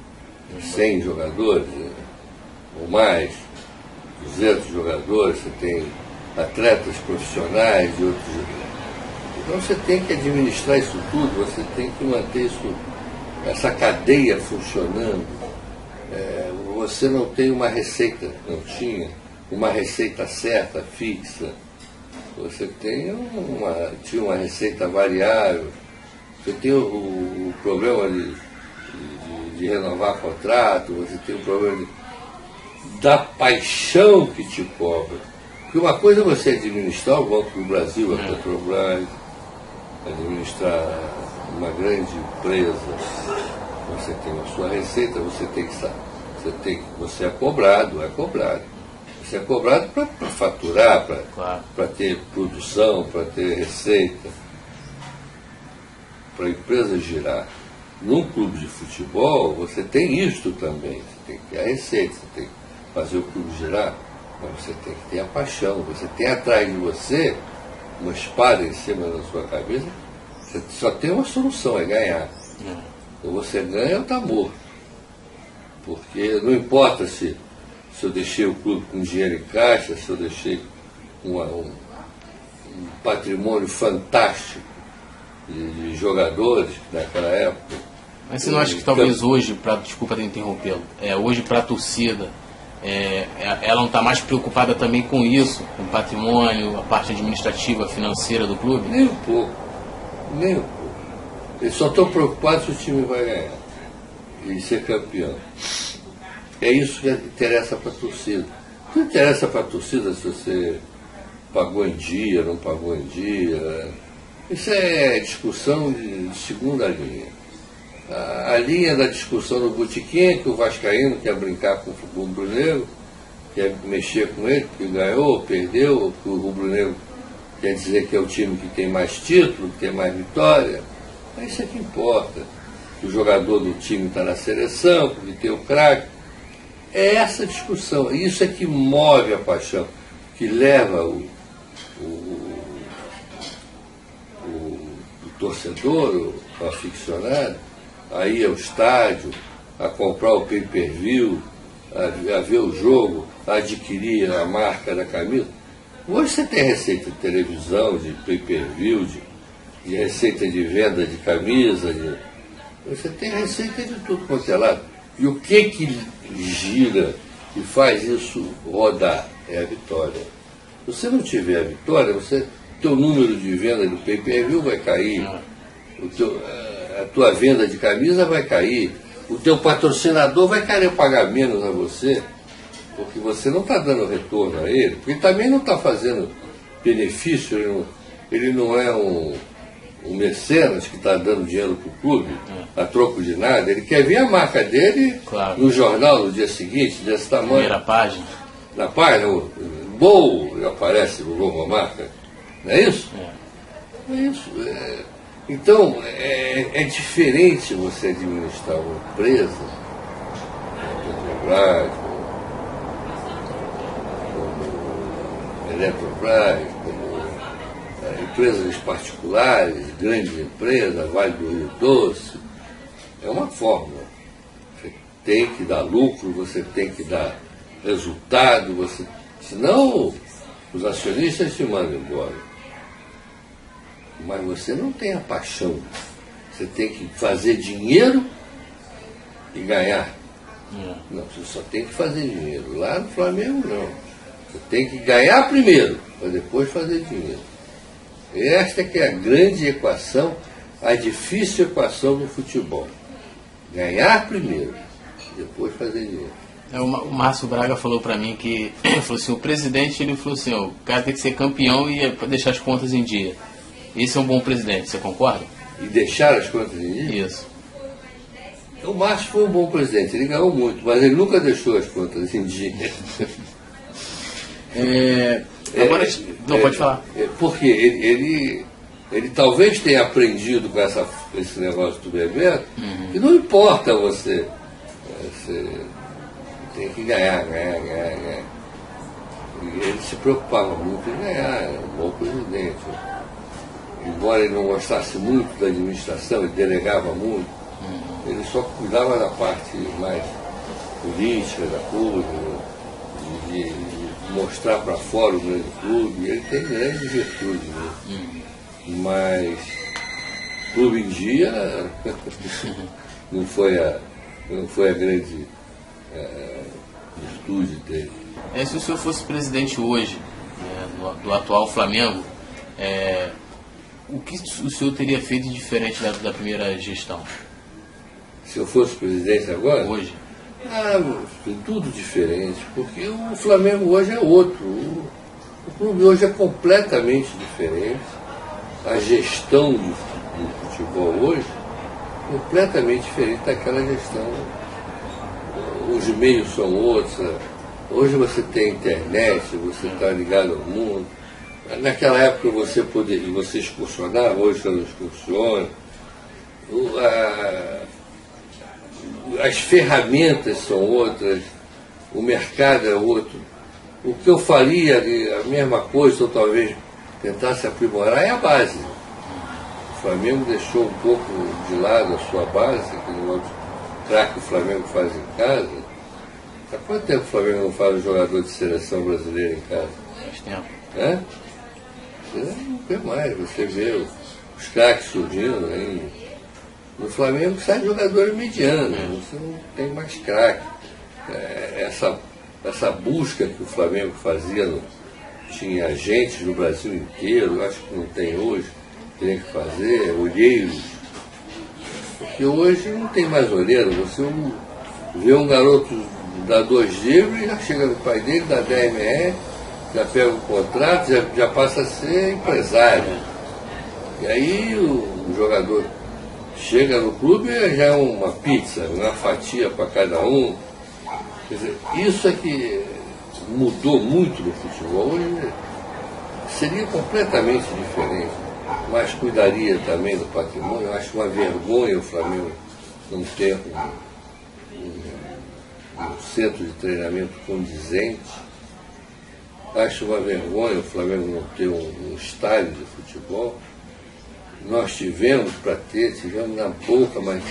100 jogadores né? ou mais, 200 jogadores, você tem atletas profissionais e outros jogadores. Então você tem que administrar isso tudo, você tem que manter isso, essa cadeia funcionando. É, você não tem uma receita, não tinha, uma receita certa, fixa. Você tem uma, tinha uma receita variável. Você tem o, o problema de, de, de, renovar contrato, você tem o problema de, da paixão que te cobra. Porque uma coisa é você administrar o Banco do Brasil, a Petrobras, administrar uma grande empresa, você tem a sua receita, você tem que você tem você é cobrado, é cobrado. Você é cobrado para faturar, para claro. ter produção, para ter receita, para a empresa girar. Num clube de futebol, você tem isto também. Você tem que ter a receita, você tem que fazer o clube girar, mas você tem que ter a paixão. Você tem atrás de você uma espada em cima da sua cabeça, você só tem uma solução, é ganhar. É. Ou você ganha ou está morto. Porque não importa se, se eu deixei o clube com dinheiro em caixa, se eu deixei uma, um, um, patrimônio fantástico de, de, jogadores naquela época. Mas você não acha que talvez hoje, pra, desculpa te interrompê-lo, é, hoje para a torcida é, é, ela não está mais preocupada também com isso, com o patrimônio, a parte administrativa, financeira do clube? Nem um pouco. Nem um pouco. Eles só estão preocupados se o time vai ganhar e ser campeão. É isso que interessa para a torcida. Não interessa para a torcida se você pagou em dia, não pagou em dia. Isso é discussão de segunda linha. A, linha da discussão no botiquim é que o Vascaíno quer brincar com o rubro-negro, quer mexer com ele, porque ganhou, perdeu, que o rubro-negro quer dizer que é o time que tem mais título, que tem mais vitória. É isso é que importa. Que o jogador do time está na seleção, porque tem o craque. É essa discussão, isso é que move a paixão, que leva o, o, o, o torcedor, o aficionado, a ir ao estádio, a comprar o pay-per-view, a, a, ver o jogo, a adquirir a marca da camisa. Hoje você tem receita de televisão, de pay-per-view, de, de, receita de venda de camisa, de, você tem receita de tudo quanto é lado. E o que que gira e faz isso rodar? É a vitória. Se você não tiver a vitória, você, teu número de venda do pay-per-view vai cair. O teu, a tua venda de camisa vai cair, o teu patrocinador vai querer pagar menos a você, porque você não está dando retorno a ele, porque também não está fazendo benefício, ele não, ele não é um, um mecenas que está dando dinheiro para o clube a troco de nada, ele quer ver a marca dele claro. no jornal no dia seguinte, desse tamanho. Primeira página. Na página, o Gol aparece o logo a marca. Não é isso? É, é isso. É, então, é, é diferente você administrar uma empresa, Petrobras, Eletrobras, é, empresas particulares, grandes empresas, Vale do Rio Doce. É uma fórmula. Você tem que dar lucro, você tem que dar resultado, você... senão os acionistas se mandam embora mas você não tem a paixão. Você tem que fazer dinheiro e ganhar. É. Não, você só tem que fazer dinheiro. Lá no Flamengo não. Você tem que ganhar primeiro, para depois fazer dinheiro. Esta que é a grande equação, a difícil equação do futebol. Ganhar primeiro, depois fazer dinheiro. É, o Márcio Braga falou para mim que falou assim, o presidente ele falou assim, o cara tem que ser campeão e deixar as contas em dia. Esse é um bom presidente, você concorda? E deixar as contas em dia? Isso. O Márcio foi um bom presidente, ele ganhou muito, mas ele nunca deixou as contas em dia. É, agora, é, não, é, pode falar. É, porque ele, ele, ele, talvez tenha aprendido com essa, esse negócio do Bebeto, uhum. que não importa você, você tem que ganhar, ganhar, ganhar, ganhar. E ele se preocupava muito em ganhar, era um bom presidente. Embora ele não gostasse muito da administração, ele delegava muito, uhum. ele só cuidava da parte mais política da coisa, de, de mostrar para fora o grande clube, ele tem grandes virtudes, né? Uhum. mas clube em dia não foi a, não foi a grande é, virtude dele. É, se o senhor fosse presidente hoje né, do, do, atual Flamengo, é, o que o senhor teria feito diferente da, da primeira gestão? Se eu fosse presidente agora? Hoje. Ah, tudo diferente, porque o Flamengo hoje é outro. O, clube hoje é completamente diferente. A gestão do, futebol hoje é completamente diferente daquela gestão. Os meios são outros. Hoje você tem internet, você está ligado ao mundo. Naquela época você poderia, você excursionava, hoje você não excursiona. As ferramentas são outras, o mercado é outro. O que eu faria, a mesma coisa, ou talvez tentasse aprimorar, é a base. O Flamengo deixou um pouco de lado a sua base, aquele outro craque que o Flamengo faz em casa. Há quanto tempo o Flamengo não faz um jogador de seleção brasileira em casa? Faz tempo. É? Não vê mais, você vê os craques surgindo aí no Flamengo sai jogador mediano, você não tem mais craque. É, essa, essa busca que o Flamengo fazia, no, tinha gente no Brasil inteiro, acho que não tem hoje, tem que fazer, olheiros. Porque hoje não tem mais olheiro, você vê um garoto dá dois livros e já chega no pai dele, 10 MR, já pega o contrato, já, já passa a ser empresário. E aí o, o jogador Chega no clube já é uma pizza, uma fatia para cada um. Quer dizer, isso é que mudou muito no futebol. Hoje seria completamente diferente, mas cuidaria também do patrimônio. Eu acho uma vergonha o Flamengo não ter um, um, centro de treinamento condizente. Acho uma vergonha o Flamengo não ter um, um estádio de futebol nós tivemos para ter, tivemos na boca, mas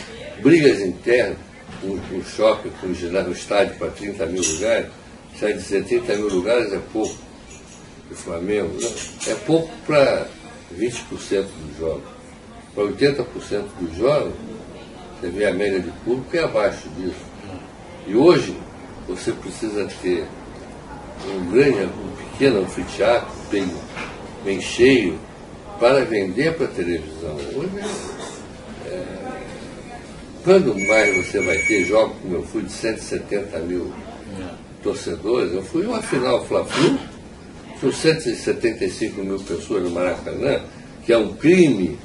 brigas internas, o, o shopping com o estádio para 30 mil lugares, sai dizer 30 mil lugares é pouco do Flamengo, não, é pouco para 20% dos jogos. Para 80% dos jogos, você vê a média de público é abaixo disso. E hoje você precisa ter um grande, um pequeno anfiteatro bem, bem cheio, para vender para a televisão. Hoje, é, quando mais você vai ter jogos como eu fui de 170 mil torcedores, eu fui uma final Fla-Flu, com 175 mil pessoas no Maracanã, que é um crime.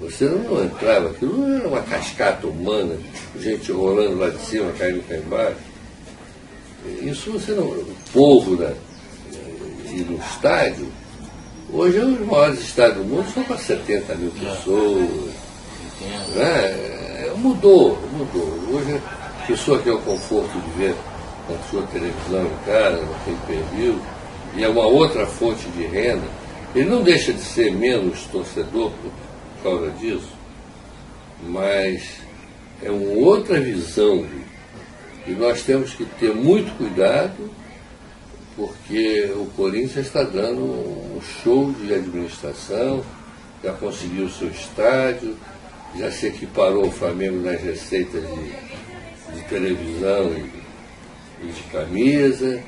Você não entrava, aquilo era uma cascata humana, gente rolando lá de cima, caindo cá embaixo. Isso você não. O povo da, e no estádio Hoje os maiores estados do mundo são para 70 mil pessoas. Né? Mudou, mudou. Hoje a pessoa tem o conforto de ver a sua televisão em casa, não tem perfil, e é uma outra fonte de renda. Ele não deixa de ser menos torcedor por causa disso, mas é uma outra visão. E nós temos que ter muito cuidado porque o Corinthians está dando um show de administração, já conseguiu o seu estádio, já se equiparou o Flamengo nas receitas de, de televisão e, e, de camisa.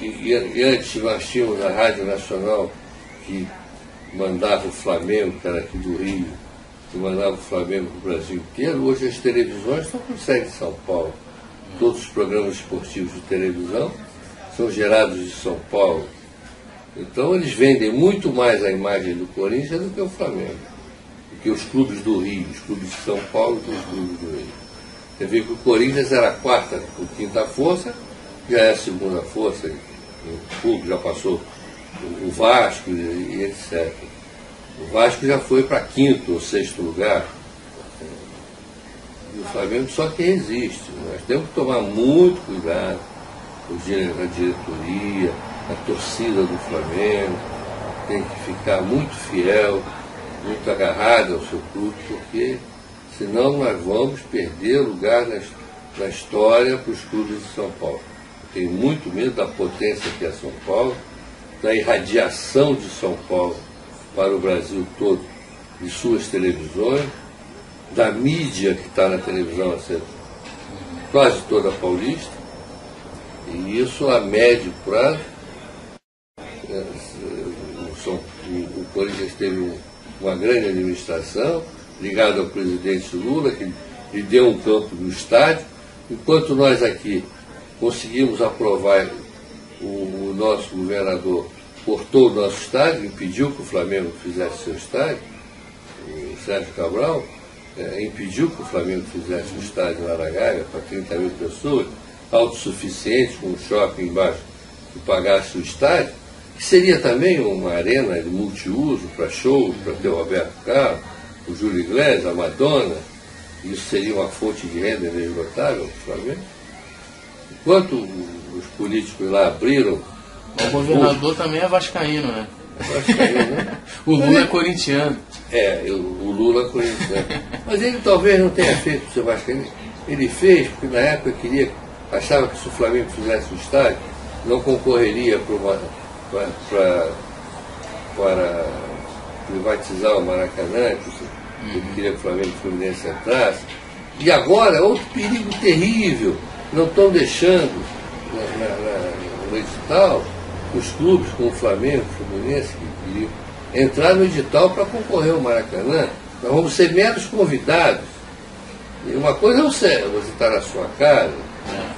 E, e, antes nós tínhamos a Rádio Nacional que mandava o Flamengo, que era aqui do Rio, que mandava o Flamengo para o Brasil inteiro. Hoje as televisões estão com sede em São Paulo. Todos os programas esportivos de televisão são gerados de São Paulo. Então eles vendem muito mais a imagem do Corinthians do que o Flamengo. Do que os clubes do Rio, os clubes de São Paulo que os clubes do Rio. Você vê que o Corinthians era a quarta ou quinta força, já é a segunda força, o público já passou o Vasco e etc. O Vasco já foi para quinto ou sexto lugar. E o Flamengo só que resiste. Nós temos que tomar muito cuidado, a diretoria, a torcida do Flamengo, tem que ficar muito fiel, muito agarrada ao seu clube, porque senão nós vamos perder lugar na, na história para os clubes de São Paulo. Eu tenho muito medo da potência que é São Paulo, da irradiação de São Paulo para o Brasil todo, de suas televisões, da mídia que está na televisão, quase toda paulista, e isso a médio prazo. É, o Corinthians teve uma grande administração, ligada ao presidente Lula, que lhe deu um campo no estádio, enquanto nós aqui conseguimos aprovar o, o nosso governador cortou o nosso estádio, impediu que o Flamengo fizesse seu estádio, o Sérgio Cabral, é, impediu que o Flamengo fizesse o estádio Gávea para 30 mil pessoas, autossuficiente, com um shopping embaixo que pagasse o estádio, que seria também uma arena de multiuso para shows, para ter o Roberto Carlos, o Júlio Iglesias, a Madonna, isso seria uma fonte de renda inesgotável para o Flamengo. Enquanto os políticos lá abriram o governador também é vascaíno, né? É vascaíno, né? o Lula é corintiano. É, o Lula é corintiano. Mas ele talvez não tenha feito o seu vascaíno. Ele fez porque na época queria, achava que se o Flamengo fizesse o estádio, não concorreria para, para, para privatizar o Maracanã, ele queria que o Flamengo e o Fluminense entrasse. E agora, outro perigo terrível, não estão deixando na, na, na, no edital os clubes como o Flamengo, o Fluminense, que queriam entrar no edital para concorrer ao Maracanã, nós vamos ser meros convidados. E uma coisa é você, você estar na sua casa,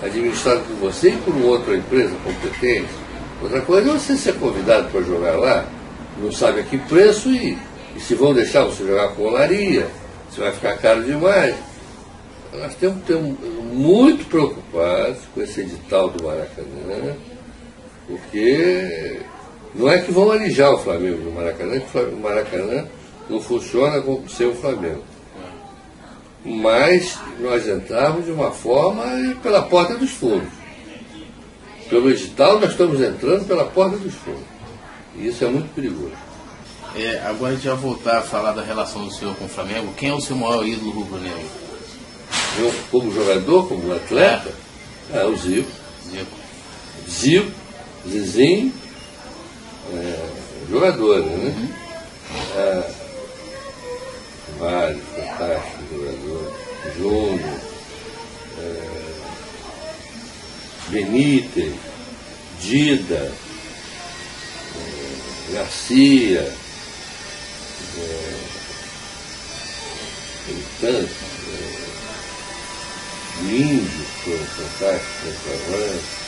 administrado por você e por outra empresa competente. Outra coisa é você ser convidado para jogar lá, não sabe a que preço e, e se vão deixar você jogar com olaria, você vai ficar caro demais. Nós temos que ter muito preocupados com esse edital do Maracanã porque não é que vão alijar o Flamengo no Maracanã, que o Maracanã não funciona como ser o Flamengo. Mas nós entramos de uma forma pela porta dos fundos. Pelo edital nós estamos entrando pela porta dos fundos. E isso é muito perigoso. É, agora a gente vai voltar a falar da relação do senhor com o Flamengo. Quem é o seu maior ídolo rubro-negro? Como jogador, como atleta? É, é o Zico. Zico. Zico Zizinho, é, jogadores, né? Uhum. É, vários fantásticos jogadores. Júnior, é, Benítez, Dida, é, Garcia, é, tem tantos, é, Índio, foram fantásticos, centroavantes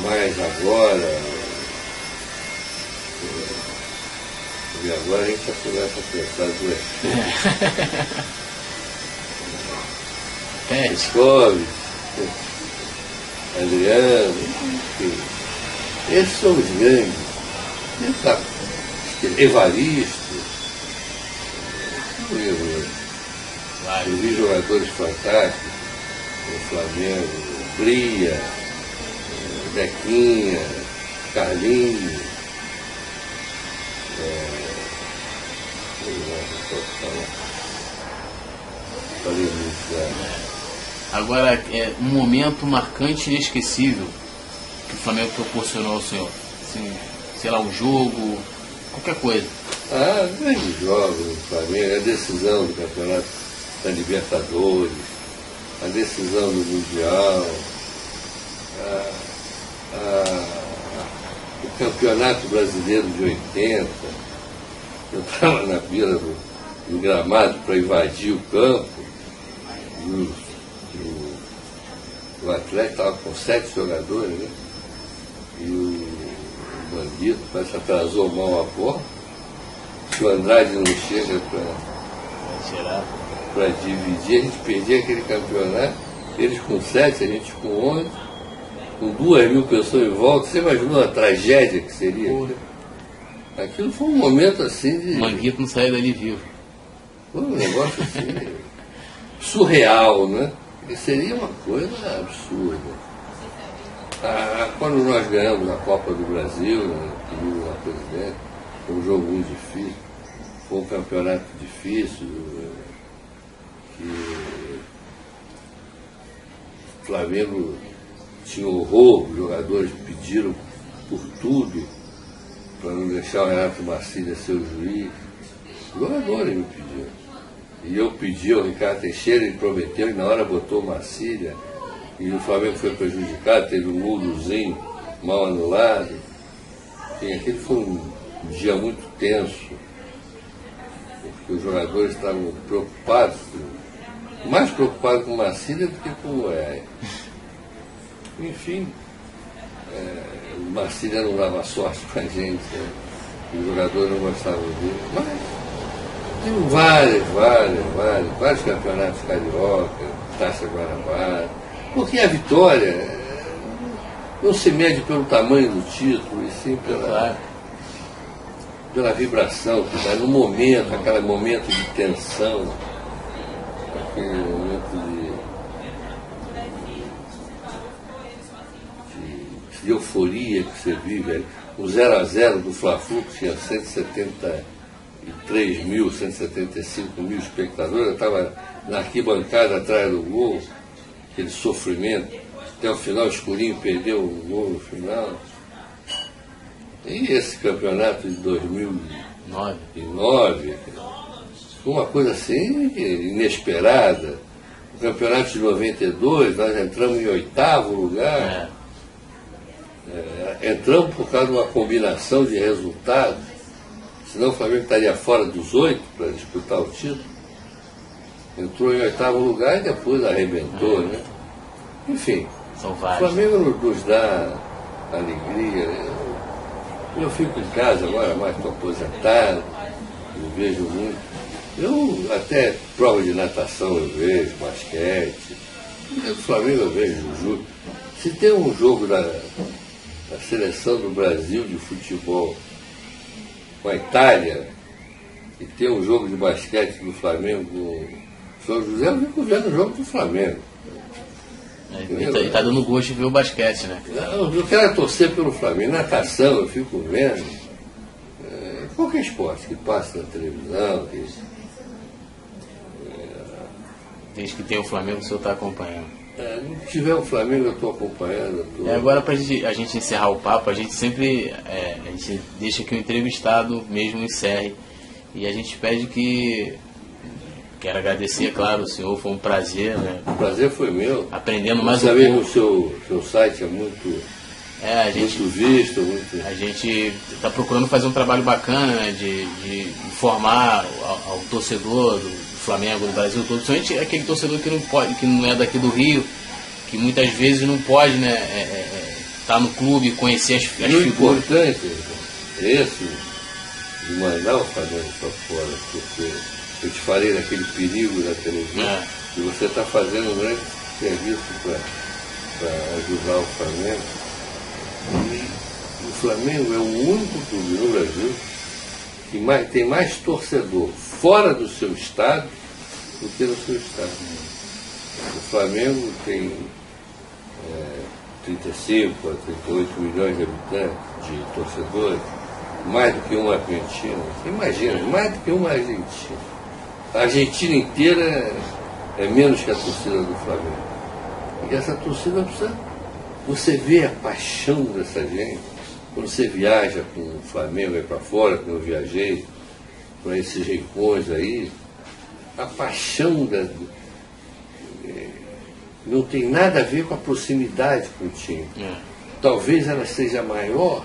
mas agora. E agora a gente já começa a pensar duas É. Escoves, Adriano, enfim. Esses são os grandes. Tá, Evaristo. Eu, eu vi jogadores fantásticos no Flamengo, Bria. Bequinha, Carlinhos, é, Agora, é um momento marcante e inesquecível que o Flamengo proporcionou ao senhor. Assim, sei lá, um jogo, qualquer coisa. Ah, grandes jogos no Flamengo, a decisão do campeonato da Libertadores, a decisão do Mundial. Ah, o Campeonato Brasileiro de 80. Eu estava na beira do, do gramado para invadir o campo. E o, o, o Atlético estava com sete jogadores, né? E o, o bandido parece atrasou mal a porta. Se o Andrade não chega para para dividir, a gente perdia aquele campeonato, eles com sete, a gente com onze, com duas mil pessoas em volta. Você imaginou a tragédia que seria? Porra. Aquilo foi um momento assim de. Manguito não saiu dali vivo. Um negócio assim, surreal, né? E seria uma coisa absurda. Ah, quando nós ganhamos a Copa do Brasil, né, na presidente, foi um jogo muito difícil, foi um campeonato difícil, que o Flamengo tinha horror, os jogadores pediram por tudo para não deixar o Renato Marcília ser o juiz. Os jogadores me pediram. E eu pedi ao Ricardo Teixeira, ele prometeu e na hora botou o Marcília e o Flamengo foi prejudicado, teve um mulozinho mal anulado. Enfim, aquele foi um dia muito tenso, porque os jogadores estavam preocupados, mais preocupados com o Marcília do que com o Goiás. Enfim, é, o Marcília não dava sorte com a gente, né? os jogadores não gostavam dele, mas tem vários, vários, vários, vários campeonatos carioca, Taça Guarabara, porque a vitória não se mede pelo tamanho do título, e sim pela, pela vibração que dá no momento, aquele momento de tensão, aquele momento de, de, de euforia que você vive. O 0 a 0 do Fla-Flu, que tinha 173 mil, 175 mil espectadores, eu estava na arquibancada atrás do gol aquele sofrimento, até o final escurinho perdeu o gol no final. E esse campeonato de 2009 foi uma coisa assim inesperada. O campeonato de 92, nós entramos em oitavo lugar. É. É, entramos por causa de uma combinação de resultados. Senão o Flamengo estaria fora dos oito para disputar o título entrou em oitavo lugar e depois arrebentou, né? Enfim, São o Flamengo nos dá alegria. Eu, eu fico em casa agora, mais estou aposentado, eu vejo muito. Eu até prova de natação eu vejo, basquete. O Flamengo eu vejo, juro. Se tem um jogo da, da seleção do Brasil de futebol com a Itália, e tem um jogo de basquete do Flamengo são José, eu fico vendo o jogo do Flamengo. É, ele está tá dando gosto de ver o basquete, né? Não, eu quero torcer pelo Flamengo. Natação, eu fico vendo. É, qualquer esporte que passa na televisão. Que, é, Desde que tem o Flamengo, o senhor está acompanhando. É, não tiver o Flamengo, eu estou acompanhando. Tô... É, agora, para a gente encerrar o papo, a gente sempre é, a gente deixa que o entrevistado mesmo encerre. E a gente pede que Quero agradecer, claro, o senhor, foi um prazer, né? O prazer foi meu. Aprendendo mais um pouco. que o seu, seu site é muito, é, a gente, muito visto. Muito... A gente está procurando fazer um trabalho bacana né, de, de informar ao, ao torcedor do, Flamengo, do Brasil todo, principalmente aquele torcedor que não, pode, que não é daqui do Rio, que muitas vezes não pode né, estar é, é, é tá no clube, conhecer as, as figuras. O importante é esse, de mandar o Flamengo para fora, porque eu te falei daquele perigo da televisão, é. e você está fazendo um grande serviço para ajudar o Flamengo. O Flamengo é o único clube no Brasil que mais, tem mais torcedor fora do seu estado do que no seu estado. O Flamengo tem é, 35 a 38 milhões de habitantes, de torcedores, mais do que um argentino. Imagina, mais do que um argentino. A Argentina inteira é menos que a torcida do Flamengo. E essa torcida precisa. Você vê a paixão dessa gente. Quando você viaja com o Flamengo aí para fora, como eu viajei, para esses rincões aí, a paixão da, é, não tem nada a ver com a proximidade com o time. É. Talvez ela seja maior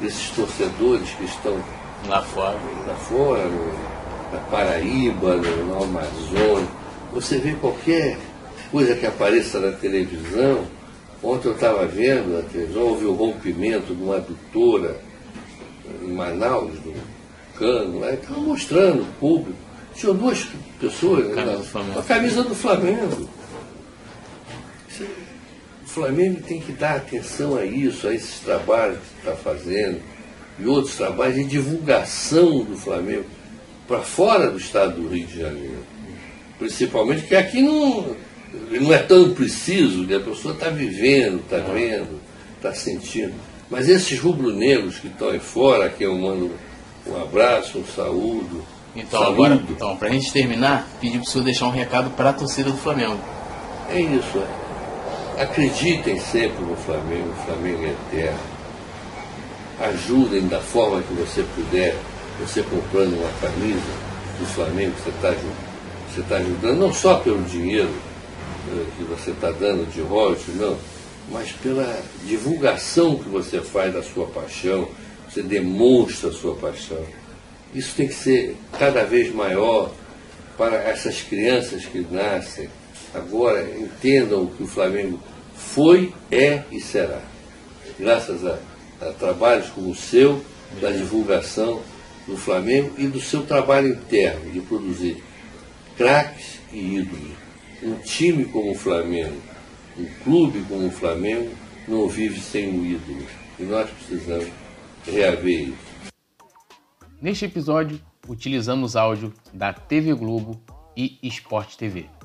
desses torcedores que estão lá fora, lá fora no, na Paraíba, no, no Amazonas. Você vê qualquer coisa que apareça na televisão. Ontem eu estava vendo houve o rompimento de uma adutora em Manaus, do cano, lá, estava mostrando o público. Tinha duas pessoas né, com a camisa do Flamengo. O Flamengo tem que dar atenção a isso, a esses trabalhos que está fazendo e outros trabalhos de divulgação do Flamengo para fora do estado do Rio de Janeiro. Principalmente porque aqui não, não é tão preciso, a pessoa está vivendo, está vendo, está sentindo. Mas esses rubro-negros que estão aí fora, que eu mando um abraço, um saúdo. Então, agora, então, pra gente terminar, pedir pro senhor deixar um recado para a torcida do Flamengo. É isso. é. Acreditem sempre no Flamengo, o Flamengo é eterno. Ajudem da forma que você puder, você comprando uma camisa do Flamengo, você está você tá ajudando, não só pelo dinheiro que você está dando de royalties, não, mas pela divulgação que você faz da sua paixão, você demonstra a sua paixão. Isso tem que ser cada vez maior para essas crianças que nascem. Agora entendam que o Flamengo foi, é e será. Graças a, a trabalhos como o seu, da divulgação do Flamengo e do seu trabalho interno, de produzir craques e ídolos. Um time como o Flamengo, um clube como o Flamengo, não vive sem um ídolo. E nós precisamos reaver isso. Neste episódio, utilizamos áudio da TV Globo e Sport TV.